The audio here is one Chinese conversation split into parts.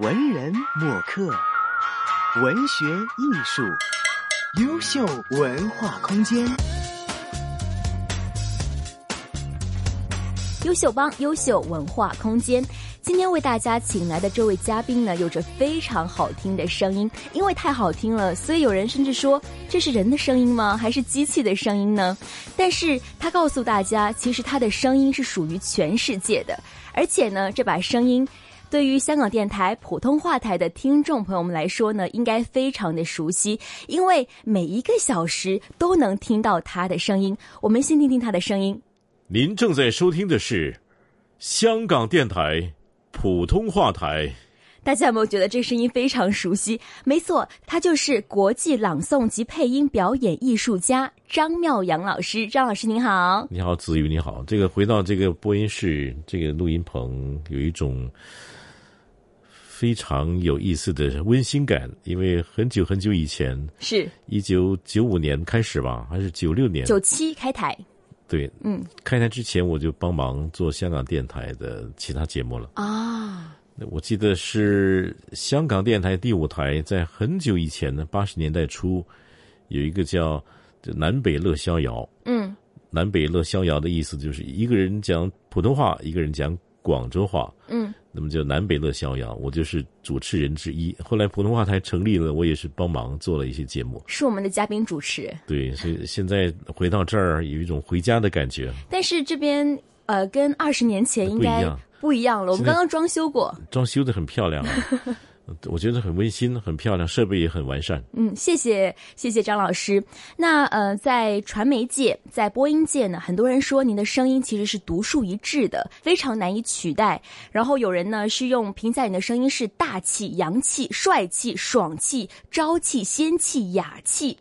文人墨客，文学艺术，优秀文化空间。优秀帮，优秀文化空间。今天为大家请来的这位嘉宾呢，有着非常好听的声音，因为太好听了，所以有人甚至说这是人的声音吗？还是机器的声音呢？但是他告诉大家，其实他的声音是属于全世界的，而且呢，这把声音对于香港电台普通话台的听众朋友们来说呢，应该非常的熟悉，因为每一个小时都能听到他的声音。我们先听听他的声音。您正在收听的是香港电台。普通话台，大家有没有觉得这声音非常熟悉？没错，他就是国际朗诵及配音表演艺术家张妙阳老师。张老师您好，你好，子瑜你好。这个回到这个播音室，这个录音棚有一种非常有意思的温馨感，因为很久很久以前，是一九九五年开始吧，还是九六年？九七开台。对，嗯，开台之前我就帮忙做香港电台的其他节目了啊。我记得是香港电台第五台，在很久以前呢，八十年代初，有一个叫“南北乐逍遥”。嗯，“南北乐逍遥”的意思就是一个人讲普通话，一个人讲广州话。嗯。那么就南北乐逍遥，我就是主持人之一。后来普通话台成立了，我也是帮忙做了一些节目，是我们的嘉宾主持。对，所以现在回到这儿有一种回家的感觉。但是这边呃，跟二十年前应该不一样了。我们刚刚装修过，装修的很漂亮。我觉得很温馨，很漂亮，设备也很完善。嗯，谢谢谢谢张老师。那呃，在传媒界，在播音界呢，很多人说您的声音其实是独树一帜的，非常难以取代。然后有人呢是用评价你的声音是大气、洋气、帅气、爽气、朝气、仙气、雅气，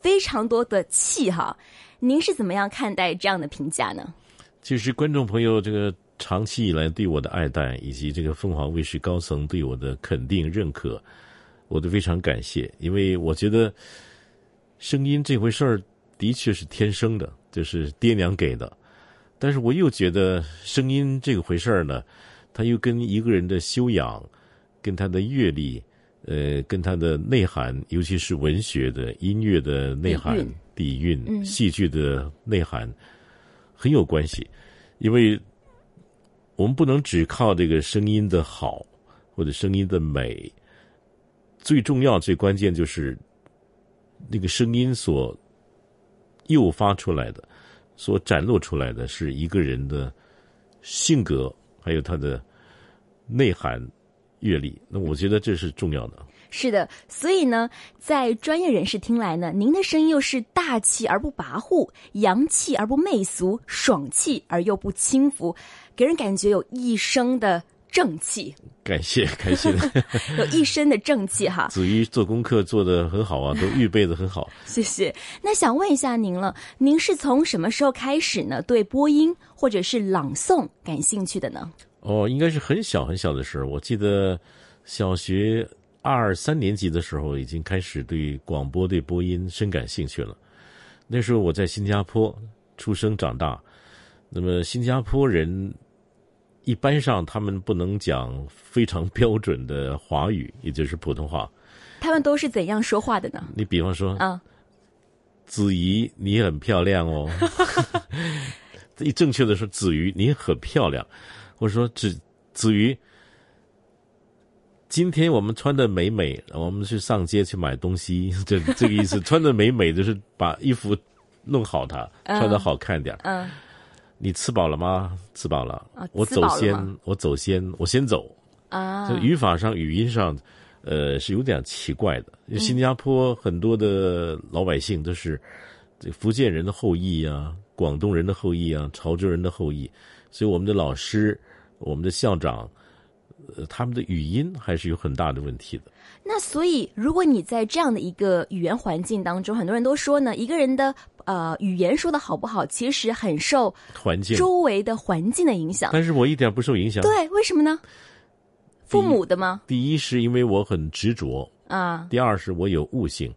非常多的气哈。您是怎么样看待这样的评价呢？其实观众朋友这个。长期以来对我的爱戴，以及这个凤凰卫视高层对我的肯定认可，我都非常感谢。因为我觉得声音这回事儿的确是天生的，就是爹娘给的。但是我又觉得声音这个回事儿呢，它又跟一个人的修养、跟他的阅历、呃，跟他的内涵，尤其是文学的、音乐的内涵、底蕴、戏剧的内涵很有关系，因为。我们不能只靠这个声音的好或者声音的美，最重要、最关键就是那个声音所诱发出来的、所展露出来的是一个人的性格，还有他的内涵、阅历。那我觉得这是重要的。是的，所以呢，在专业人士听来呢，您的声音又是大气而不跋扈，洋气而不媚俗，爽气而又不轻浮。给人感觉有一生的正气，感谢 感谢，有一身的正气哈。子瑜做功课做的很好啊，都预备的很好。谢谢。那想问一下您了，您是从什么时候开始呢？对播音或者是朗诵感兴趣的呢？哦，应该是很小很小的时候。我记得小学二三年级的时候，已经开始对广播、对播音深感兴趣了。那时候我在新加坡出生长大，那么新加坡人。一般上，他们不能讲非常标准的华语，也就是普通话。他们都是怎样说话的呢？你比方说，啊，子怡，你很漂亮哦。一正确的说，子瑜，你很漂亮。或者说，子子瑜，今天我们穿的美美，我们去上街去买东西，这这个意思。穿的美美，就是把衣服弄好，它穿的好看点。嗯。你吃饱了吗？吃饱了。我走先，我走先，我先走。啊，就语法上、语音上，呃，是有点奇怪的。新加坡很多的老百姓都是这福建人的后裔啊，广东人的后裔啊，潮州人的后裔，所以我们的老师、我们的校长，呃，他们的语音还是有很大的问题的。那所以，如果你在这样的一个语言环境当中，很多人都说呢，一个人的呃语言说的好不好，其实很受环境、周围的环境的影响。但是我一点不受影响。对，为什么呢？父母的吗？第一是因为我很执着啊，第二是我有悟性。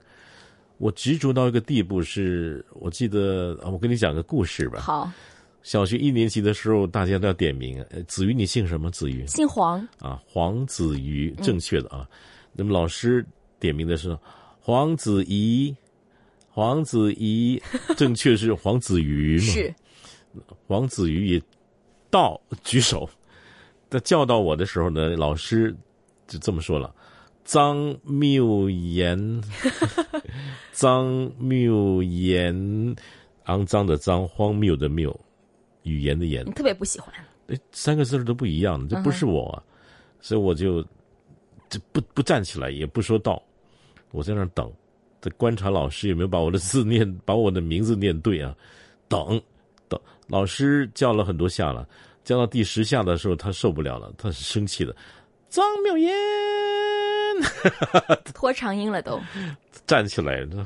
我执着到一个地步，是我记得我跟你讲个故事吧。好，小学一年级的时候，大家都要点名。呃子瑜，你姓什么？子瑜姓黄，啊，黄子瑜，正确的啊。那么老师点名的是黄子怡，黄子怡，正确是黄子瑜嘛？是黄子瑜也到举手。他叫到我的时候呢，老师就这么说了：“张谬言，张谬言，肮脏的脏，荒谬的谬，语言的言你，特别不喜欢。哎，三个字儿都不一样，这不是我、啊，所以我就这不不站起来，也不说道，我在那儿等，在观察老师有没有把我的字念，把我的名字念对啊，等等，老师叫了很多下了，叫到第十下的时候，他受不了了，他是生气的，张妙言 拖长音了都。站起来，他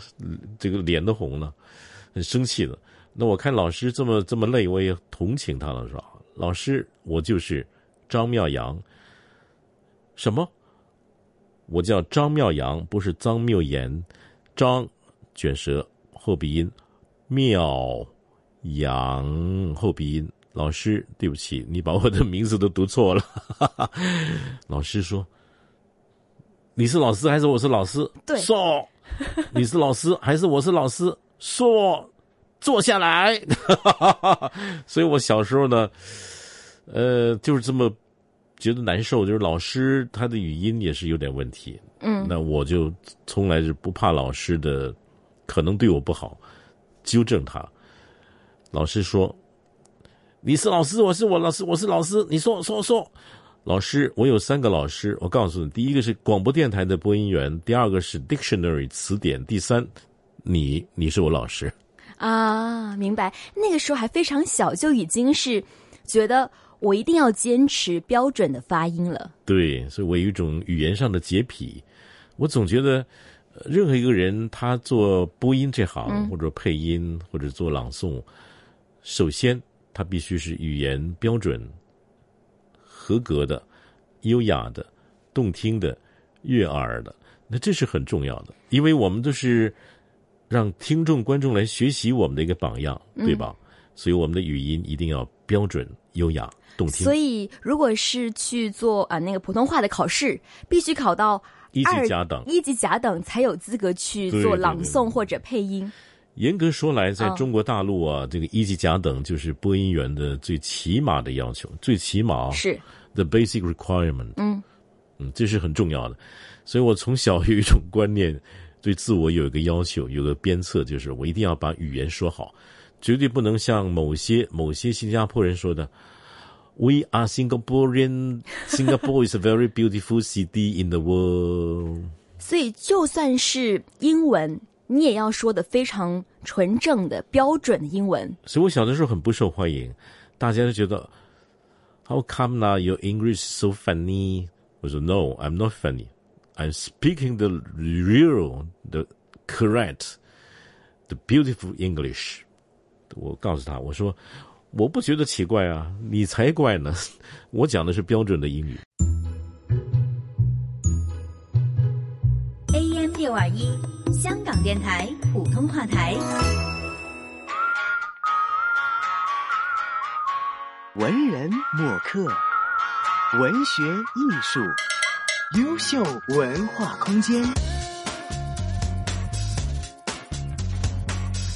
这个脸都红了，很生气的。那我看老师这么这么累，我也同情他了，说老师，我就是张妙阳。什么？我叫张妙阳，不是张妙言。张卷舌后鼻音，妙阳后鼻音。老师，对不起，你把我的名字都读错了。老师说：“你是老师还是我是老师？”对说你是老师还是我是老师？说坐下来。所以我小时候呢，呃，就是这么觉得难受，就是老师他的语音也是有点问题。嗯，那我就从来是不怕老师的可能对我不好，纠正他。老师说：“你是老师，我是我老师，我是老师。你说说说。”老师，我有三个老师，我告诉你，第一个是广播电台的播音员，第二个是 dictionary 词典，第三，你你是我老师。啊，明白。那个时候还非常小，就已经是觉得我一定要坚持标准的发音了。对，所以我有一种语言上的洁癖，我总觉得，呃任何一个人他做播音这行，或者配音，或者做朗诵，首先他必须是语言标准、合格的、优雅的、动听的、悦耳的。那这是很重要的，因为我们都是让听众、观众来学习我们的一个榜样，对吧？所以我们的语音一定要标准、优雅、动听。所以，如果是去做啊、那个普通话的考试，必须考到一级甲等。一级甲等才有资格去做朗诵或者配音。严格说来，在嗯中国大陆啊，这个一级甲等就是播音员的最起码的要求，最起码啊是，the basic requirement。嗯嗯，这是很重要的。所以我从小有一种观念，对自我有一个要求，有个鞭策，就是我一定要把语言说好，绝对不能像某些某些新加坡人说的。We are Singaporean. Singapore is a very beautiful city in the world. 所以就算是英文，你也要说的非常纯正的标准的英文。所以我小的时候很不受欢迎，大家都觉得 How come now your English so funny？我说 No, I'm not funny. I'm speaking the real, the correct, the beautiful English. 我告诉他，我说我不觉得奇怪啊，你才怪呢。我讲的是标准的英语。AM 六二一，香港电台普通话台。文人墨客，文学艺术，优秀文化空间。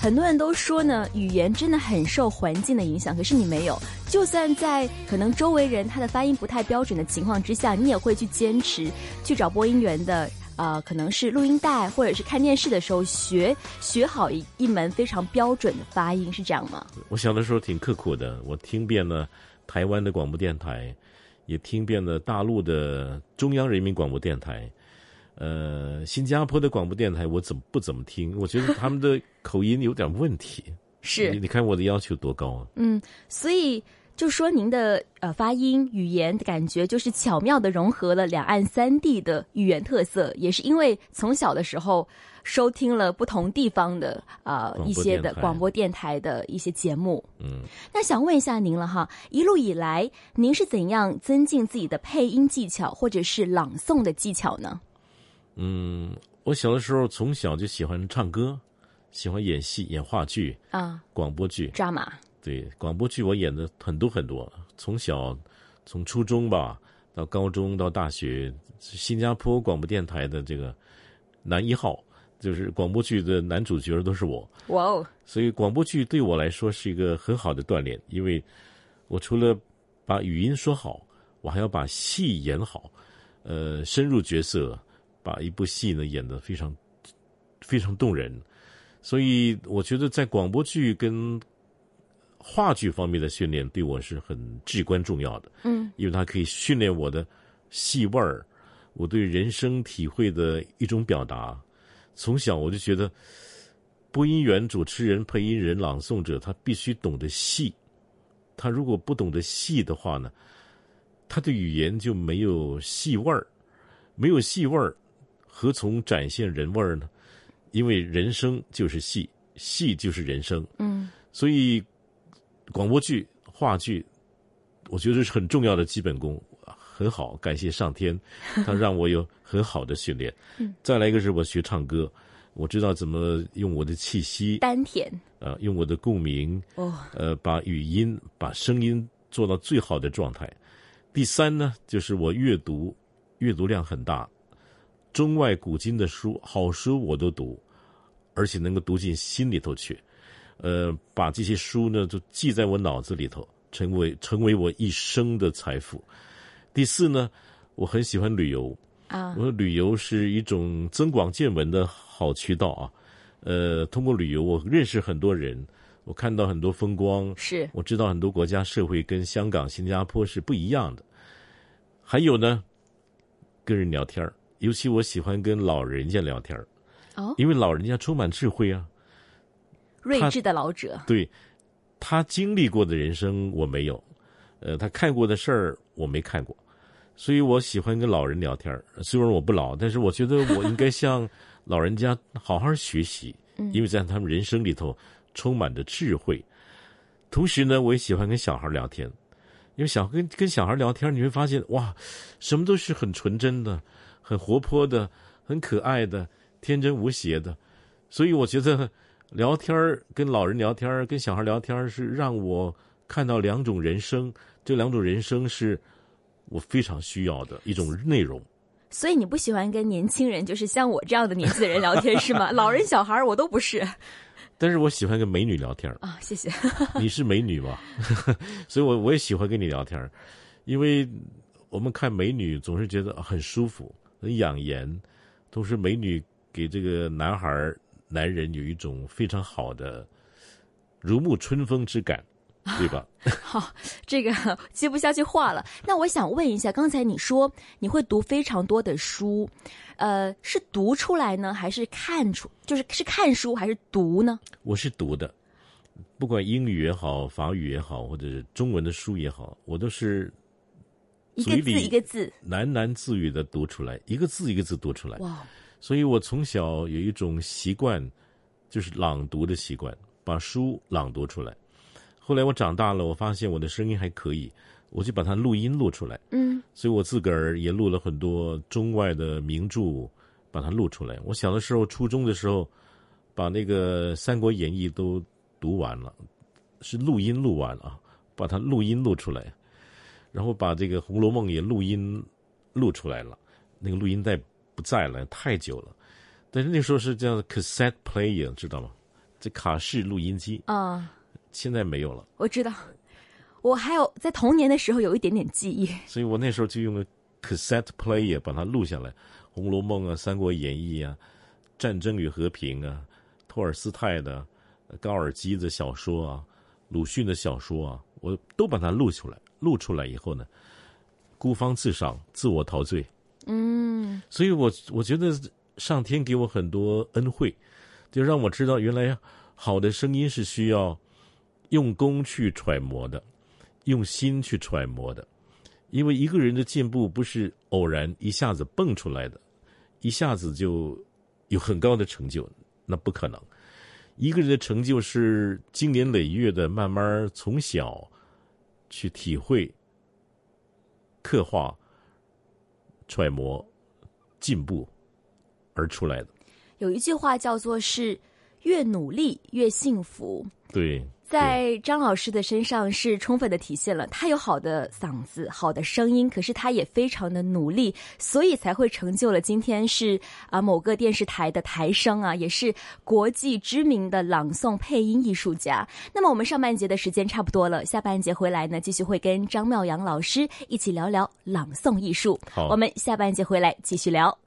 很多人都说呢，语言真的很受环境的影响，可是你没有。就算在可能周围人他的发音不太标准的情况之下，你也会去坚持去找播音员的。呃，可能是录音带或者是看电视的时候学学好一一门非常标准的发音，是这样吗？我小的时候挺刻苦的，我听遍了台湾的广播电台，也听遍了大陆的中央人民广播电台，呃，新加坡的广播电台我怎么不怎么听？我觉得他们的口音有点问题。是你你看我的要求多高啊！嗯，所以就说您的呃发音语言的感觉，就是巧妙的融合了两岸三地的语言特色，也是因为从小的时候收听了不同地方的呃一些的广播电台的一些节目。嗯，那想问一下您了哈，一路以来您是怎样增进自己的配音技巧或者是朗诵的技巧呢？嗯，我小的时候从小就喜欢唱歌，喜欢演戏、演话剧、啊广播剧。，drama，对，广播剧我演的很多很多，从小从初中吧到高中到大学，新加坡广播电台的这个男一号，就是广播剧的男主角都是我。哇哦！所以广播剧对我来说是一个很好的锻炼，因为我除了把语音说好，我还要把戏演好，呃，深入角色，把一部戏呢演得非常非常动人。所以我觉得在广播剧跟话剧方面的训练对我是很至关重要的。嗯，因为它可以训练我的戏味儿，我对人生体会的一种表达。从小我就觉得，播音员、主持人、配音人、朗诵者，他必须懂得戏。他如果不懂得戏的话呢，他的语言就没有戏味儿，没有戏味儿，何从展现人味儿呢？因为人生就是戏，戏就是人生。嗯，所以广播剧、话剧，我觉得是很重要的基本功，很好。感谢上天，他让我有很好的训练。嗯，再来一个是我学唱歌，我知道怎么用我的气息，丹田，呃，用我的共鸣，哦，呃，把语音、把声音做到最好的状态。第三呢，就是我阅读，阅读量很大，中外古今的书，好书我都读，而且能够读进心里头去。呃，把这些书呢，就记在我脑子里头，成为成为我一生的财富。第四呢，我很喜欢旅游，啊我，说旅游是一种增广见闻的好渠道啊。呃，通过旅游，我认识很多人，我看到很多风光，是，我知道很多国家社会跟香港、新加坡是不一样的。还有呢，跟人聊天儿尤其我喜欢跟老人家聊天儿。哦，因为老人家充满智慧啊。睿智的老者，对，他经历过的人生我没有，呃，他看过的事儿我没看过，所以我喜欢跟老人聊天儿。虽然我不老，但是我觉得我应该向老人家好好学习，因为在他们人生里头充满着智慧。同时呢，我也喜欢跟小孩聊天，因为小跟跟小孩聊天，你会发现哇，什么都是很纯真的、很活泼的、很可爱的、天真无邪的，所以我觉得。聊天儿跟老人聊天儿跟小孩聊天儿是让我看到两种人生，这两种人生是我非常需要的一种内容。所以你不喜欢跟年轻人，就是像我这样的年纪的人聊天是吗？老人、小孩我都不是但是我喜欢跟美女聊天儿啊，谢谢。你是美女吧，所以我我也喜欢跟你聊天儿因为我们看美女总是觉得很舒服、很养颜，同时美女给这个男孩儿。男人有一种非常好的如沐春风之感，对吧？好，这个 接不下去话了。那我想问一下，刚才你说你会读非常多的书，呃，是读出来呢，还是看出？就是是看书还是读呢？我是读的，不管英语也好，法语也好，或者是中文的书也好，我都是一个字一个字喃喃自语的读出来，一个字一个字读出来。哇！所以我从小有一种习惯，就是朗读的习惯，把书朗读出来。后来我长大了，我发现我的声音还可以，我就把它录音录出来。嗯，所以我自个儿也录了很多中外的名著，把它录出来。我小的时候，初中的时候，把那个《三国演义》都读完了，是录音录完啊，把它录音录出来，然后把这个《红楼梦》也录音录出来了，那个录音带。不在了，太久了。但是那时候是叫 cassette player，知道吗？这卡式录音机啊，现在没有了。我知道，我还有在童年的时候有一点点记忆。所以我那时候就用了 cassette player 把它录下来，《红楼梦》啊，《三国演义》啊，《战争与和平》啊，托尔斯泰的、高尔基的小说啊，鲁迅的小说啊，我都把它录出来。录出来以后呢，孤芳自赏，自我陶醉。嗯，所以我我觉得上天给我很多恩惠，就让我知道原来好的声音是需要用功去揣摩的，用心去揣摩的。因为一个人的进步不是偶然一下子蹦出来的，一下子就有很高的成就，那不可能。一个人的成就是经年累月的慢慢从小去体会、刻画。揣摩、进步而出来的。有一句话叫做是“越努力越幸福”。对，在张老师的身上是充分的体现了，他有好的嗓子、好的声音，可是他也非常的努力，所以才会成就了今天是啊某个电视台的台声啊，也是国际知名的朗诵配音艺术家。那么我们上半节的时间差不多了，下半节回来呢，继续会跟张妙阳老师一起聊聊朗诵艺术。好我们下半节回来继续聊。